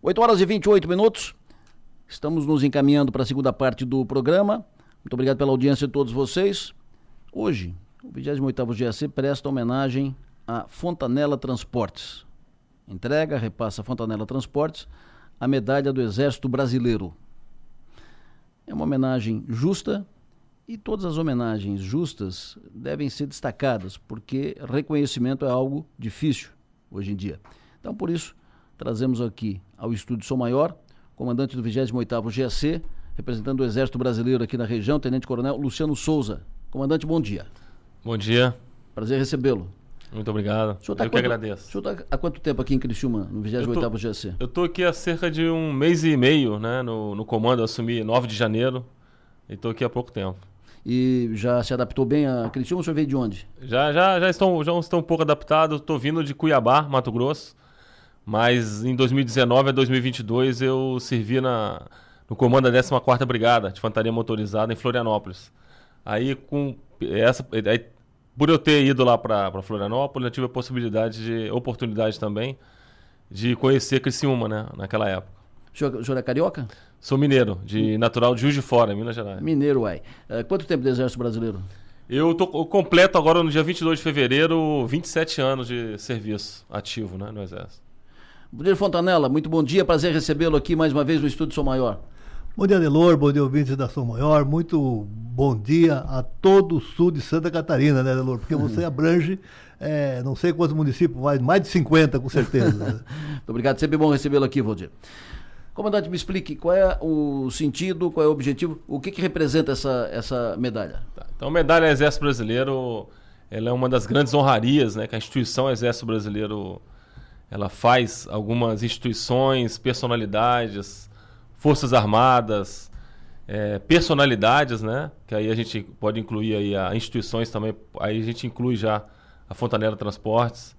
8 horas e 28 minutos. Estamos nos encaminhando para a segunda parte do programa. Muito obrigado pela audiência de todos vocês. Hoje, o 28º GAC presta homenagem a Fontanela Transportes. Entrega, repassa Fontanela Transportes a medalha do Exército Brasileiro. É uma homenagem justa e todas as homenagens justas devem ser destacadas, porque reconhecimento é algo difícil hoje em dia. Então, por isso, trazemos aqui ao Estúdio Som Maior, comandante do 28º GAC, representando o Exército Brasileiro aqui na região, Tenente Coronel Luciano Souza. Comandante, bom dia. Bom dia. Prazer recebê-lo. Muito obrigado. Tá eu quanto, que agradeço. O senhor está há quanto tempo aqui em Criciúma, no 28º GAC? Eu estou aqui há cerca de um mês e meio, né, no, no comando. Eu assumi 9 de janeiro e estou aqui há pouco tempo. E já se adaptou bem a Criciúma? O senhor veio de onde? Já, já, já, estão, já estão um pouco adaptados. Estou vindo de Cuiabá, Mato Grosso. Mas em 2019 a 2022 eu servi na, no comando da 14ª Brigada de Infantaria Motorizada em Florianópolis. Aí com essa aí, por eu ter ido lá para Florianópolis, eu tive a possibilidade de oportunidade também de conhecer Criciúma, né, naquela época. O senhor, é carioca? Sou mineiro, de natural de Juiz de Fora, Minas Gerais. Mineiro, uai. Uh, quanto tempo de Exército Brasileiro? Eu, tô, eu completo agora no dia 22 de fevereiro 27 anos de serviço ativo né, no Exército. Budir Fontanella, muito bom dia, prazer recebê-lo aqui mais uma vez no Estúdio Som Maior. Bom dia, Adelor, bom dia, ouvintes da Som Maior, muito bom dia a todo o sul de Santa Catarina, né, Adelor? Porque você abrange, é, não sei quantos municípios, mais, mais de 50, com certeza. muito obrigado, sempre bom recebê-lo aqui, Valdir. Comandante, me explique qual é o sentido, qual é o objetivo, o que, que representa essa, essa medalha? Tá, então, a medalha Exército Brasileiro ela é uma das grandes honrarias né, que a instituição Exército Brasileiro ela faz algumas instituições, personalidades, forças armadas, é, personalidades, né? Que aí a gente pode incluir aí a instituições também. Aí a gente inclui já a Fontanela Transportes,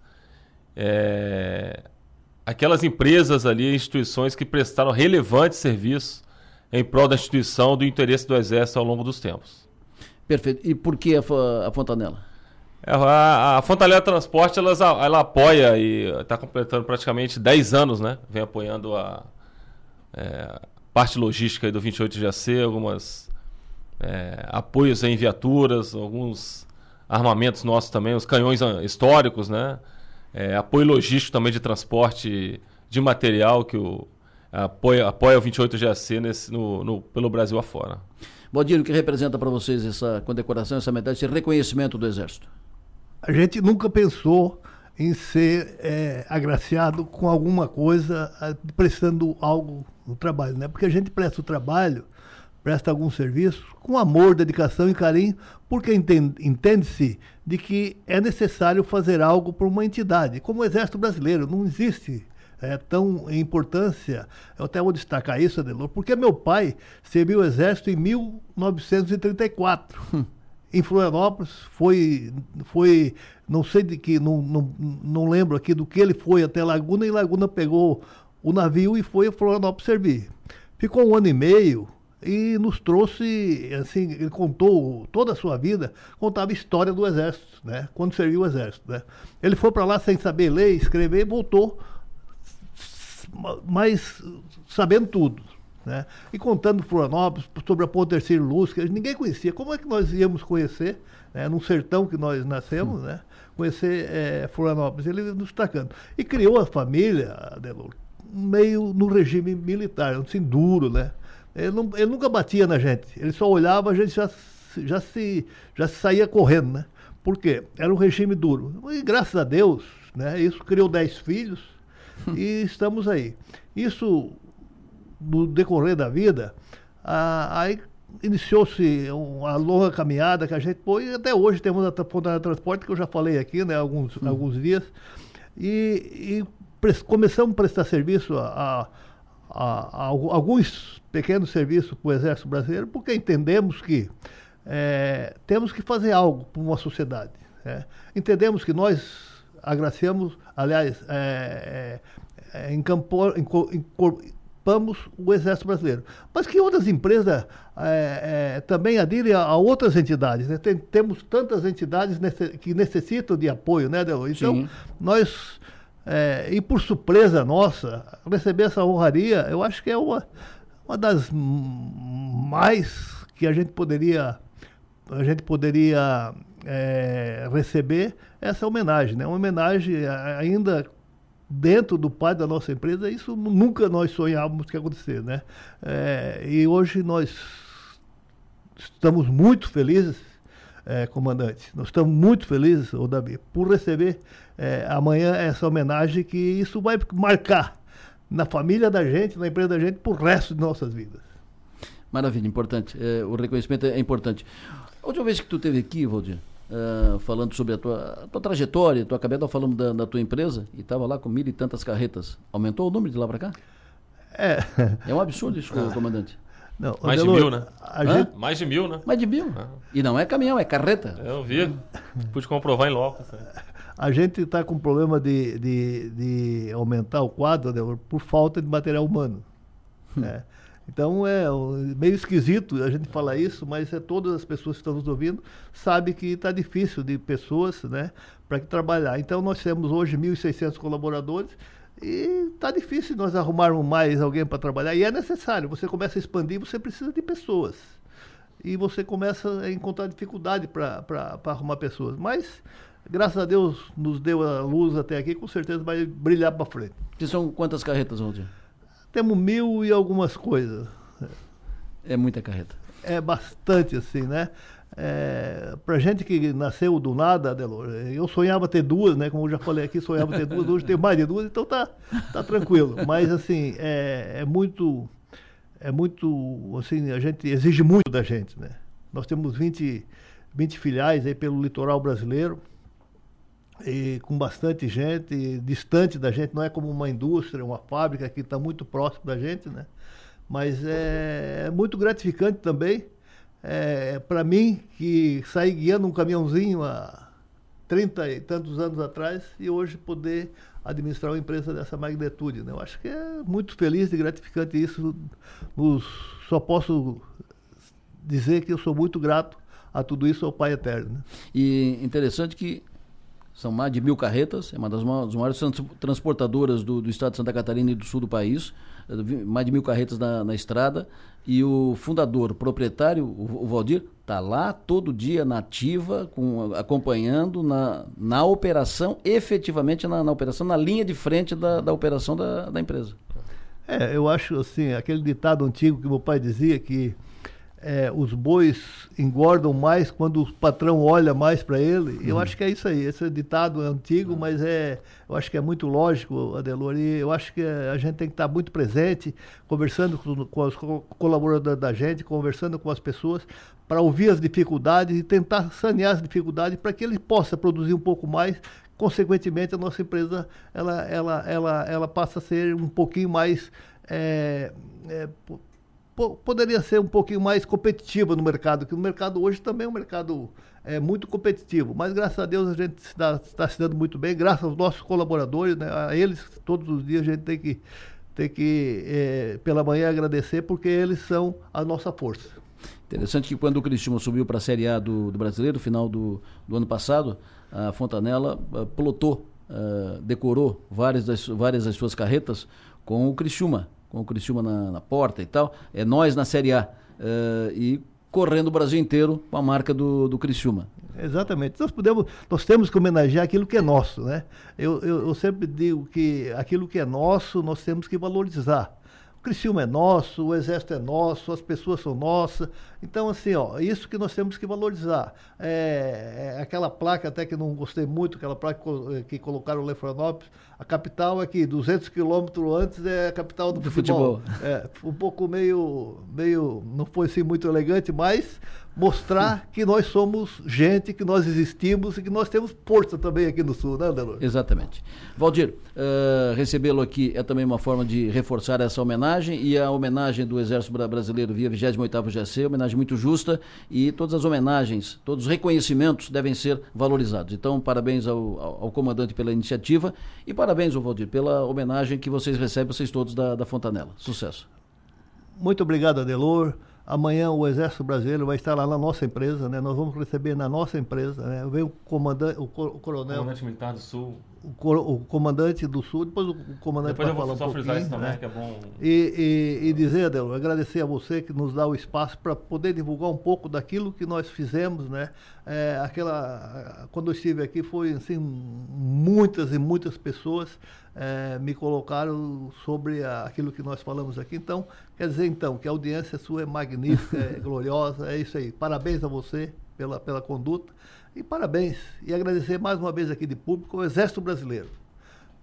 é, aquelas empresas ali, instituições que prestaram relevantes serviços em prol da instituição do interesse do Exército ao longo dos tempos. Perfeito. E por que a, a Fontanela? A, a Fontalha Transporte ela, ela apoia e está completando praticamente 10 anos, né? Vem apoiando a é, parte logística do 28 GAC, algumas é, apoios em viaturas, alguns armamentos nossos também, os canhões históricos, né? É, apoio logístico também de transporte de material que o apoia, apoia o 28 GAC nesse, no, no, pelo Brasil afora. Bodinho, o que representa para vocês essa condecoração, essa medalha, esse reconhecimento do Exército? A gente nunca pensou em ser é, agraciado com alguma coisa, prestando algo no trabalho, né? Porque a gente presta o trabalho, presta algum serviço com amor, dedicação e carinho, porque entende-se de que é necessário fazer algo por uma entidade, como o Exército Brasileiro, não existe é, tão importância, eu até vou destacar isso, Adelor, porque meu pai serviu o Exército em 1934 em Florianópolis, foi, foi não sei de que, não, não, não lembro aqui do que ele foi até Laguna, e Laguna pegou o navio e foi a Florianópolis servir. Ficou um ano e meio e nos trouxe, assim, ele contou toda a sua vida, contava história do Exército, né? Quando serviu o Exército, né? Ele foi para lá sem saber ler, escrever, voltou, mas sabendo tudo, né? E contando Florianópolis, sobre a Ponte Terceiro Luz, que ninguém conhecia. Como é que nós íamos conhecer, né? num sertão que nós nascemos, né? conhecer é, Florianópolis? Ele nos destacando. E criou a família, Adelor, meio no regime militar, assim, duro, né? Ele, não, ele, nunca batia na gente, ele só olhava, a gente já, já, se, já saía correndo, né? Por quê? Era um regime duro. E graças a Deus, né? Isso criou dez filhos e estamos aí. Isso no decorrer da vida, ah, aí iniciou-se uma longa caminhada que a gente pôs, e até hoje temos a Ponta Transporte, que eu já falei aqui, né, alguns, hum. alguns dias, e, e começamos a prestar serviço a, a, a, a alguns pequenos serviços para o Exército Brasileiro, porque entendemos que é, temos que fazer algo para uma sociedade. Né? Entendemos que nós agraciamos, aliás, é, é, encampou, ocupamos o Exército Brasileiro. Mas que outras empresas é, é, também aderem a, a, outras entidades. Né? Tem, temos tantas entidades nesse, que necessitam de apoio, né, Delo? Então, Sim. nós É, e por surpresa nossa, receber essa honraria, eu acho que é uma, uma das mais que a gente poderia a gente poderia é, receber essa homenagem, né? Uma homenagem ainda dentro do pai da nossa empresa, isso nunca nós sonhávamos que ia acontecer, né? É, e hoje nós estamos muito felizes, é, comandante, nós estamos muito felizes, ô Davi, por receber é, amanhã essa homenagem que isso vai marcar na família da gente, na empresa da gente, por resto de nossas vidas. Maravilha, importante. É, o reconhecimento é importante. A última vez que tu esteve aqui, Valdir, Uh, falando sobre a tua, a tua trajetória, tu acabei de falando da, da, tua empresa e estava lá com mil e tantas carretas. Aumentou o número de lá para cá? É. É um absurdo isso, ah. comandante. Não, Mais de mil, né? Gente... Mais de mil, né? Mais de mil. Ah. E não é caminhão, é carreta. Eu vi. Pude comprovar em loco. A gente está com problema de, de, de aumentar o quadro Adelor, por falta de material humano. Hum. É. Então é meio esquisito a gente falar isso, mas é todas as pessoas que estão nos ouvindo sabem que está difícil de pessoas né, para trabalhar. Então nós temos hoje 1.600 colaboradores e está difícil nós arrumarmos mais alguém para trabalhar. E é necessário, você começa a expandir, você precisa de pessoas. E você começa a encontrar dificuldade para arrumar pessoas. Mas graças a Deus nos deu a luz até aqui, com certeza vai brilhar para frente. E são quantas carretas, Valdir? Temos mil e algumas coisas. É muita carreta. É bastante, assim, né? É, pra gente que nasceu do nada, Adelor, eu sonhava ter duas, né? Como eu já falei aqui, sonhava ter duas, hoje tem mais de duas, então tá, tá tranquilo. Mas assim, é, é muito. É muito. Assim, a gente exige muito da gente, né? Nós temos 20, 20 filiais aí pelo litoral brasileiro e com bastante gente, distante da gente, não é como uma indústria, uma fábrica que está muito próximo da gente, né? Mas é, é muito gratificante também, é, para mim, que saí guiando um caminhãozinho há 30 e tantos anos atrás e hoje poder administrar uma empresa dessa magnitude. Né? Eu acho que é muito feliz e gratificante isso. Nos, só posso dizer que eu sou muito grato a tudo isso ao Pai Eterno. Né? E interessante que são mais de mil carretas, é uma das maiores transportadoras do, do, estado de Santa Catarina e do sul do país, é, mais de mil carretas na, na estrada. E o fundador, proprietário, o, o Valdir, está lá todo dia na ativa, com, acompanhando na, na operação, efetivamente na, na operação, na linha de frente da, da operação da, da empresa. É, eu acho assim, aquele ditado antigo que meu pai dizia que é, os bois engordam mais quando o patrão olha mais para ele. Uhum. Eu acho que é isso aí. Esse ditado é antigo, uhum. mas é, eu acho que é muito lógico, Adelor. E eu acho que a gente tem que estar muito presente, conversando com, com os colaboradores da gente, conversando com as pessoas, para ouvir as dificuldades e tentar sanear as dificuldades para que ele possa produzir um pouco mais. Consequentemente, a nossa empresa ela, ela, ela, ela passa a ser um pouquinho mais é, é, poderia ser um pouquinho mais competitiva no mercado, que o mercado hoje também é um mercado é, muito competitivo. Mas graças a Deus a gente está, está se dando muito bem, graças aos nossos colaboradores, né, a eles todos os dias a gente tem que, tem que é, pela manhã agradecer, porque eles são a nossa força. Interessante que quando o Cristiano subiu para a Série A do, do Brasileiro, final do, do ano passado, a Fontanella uh, plotou, uh, decorou várias das, várias das suas carretas com o Criciúma com o Criciúma na, na porta e tal. É nós na Série A. Uh, e correndo o Brasil inteiro com a marca do, do Criciúma. Exatamente. Nós, podemos, nós temos que homenagear aquilo que é nosso, né? Eu, eu, eu sempre digo que aquilo que é nosso, nós temos que valorizar. O Criciúma é nosso, o Exército é nosso, as pessoas são nossas. Então, assim, ó, isso que nós temos que valorizar. É, é aquela placa, até que não gostei muito, aquela placa que colocaram o Lefranópolis, a capital aqui, 200 quilômetros antes é a capital do, do futebol. futebol. É, um pouco meio, meio, não foi assim muito elegante, mas mostrar que nós somos gente, que nós existimos e que nós temos força também aqui no Sul, né, Andelor? Exatamente. Valdir, uh, recebê-lo aqui é também uma forma de reforçar essa homenagem e a homenagem do Exército Brasileiro via 28º GC, homenagem muito justa e todas as homenagens, todos os reconhecimentos devem ser valorizados. Então, parabéns ao, ao, ao comandante pela iniciativa e parabéns, Valdir, pela homenagem que vocês recebem, vocês todos da, da Fontanela. Sucesso. Muito obrigado, Adelor. Amanhã o Exército Brasileiro vai estar lá na nossa empresa, né? Nós vamos receber na nossa empresa, né? Vem o comandante, o, coronel. Comandante Militar do Sul, o, o, comandante do Sul, depois o comandante depois vai falar um só frisar isso também, né? que é bom. E, e, e dizer, Adelo, agradecer a você que nos dá o espaço para poder divulgar um pouco daquilo que nós fizemos, né? É, aquela, quando eu estive aqui foi assim, muitas e muitas pessoas é, me colocaram sobre a, aquilo que nós falamos aqui. Então, quer dizer então que a audiência sua é magnífica, é gloriosa, é isso aí. Parabéns a você pela, pela conduta. E parabéns. E agradecer mais uma vez aqui de público ao Exército Brasileiro,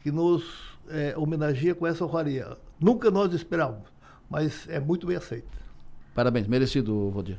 que nos é, homenageia com essa honraria. Nunca nós esperávamos, mas é muito bem aceito. Parabéns, merecido, Valdir.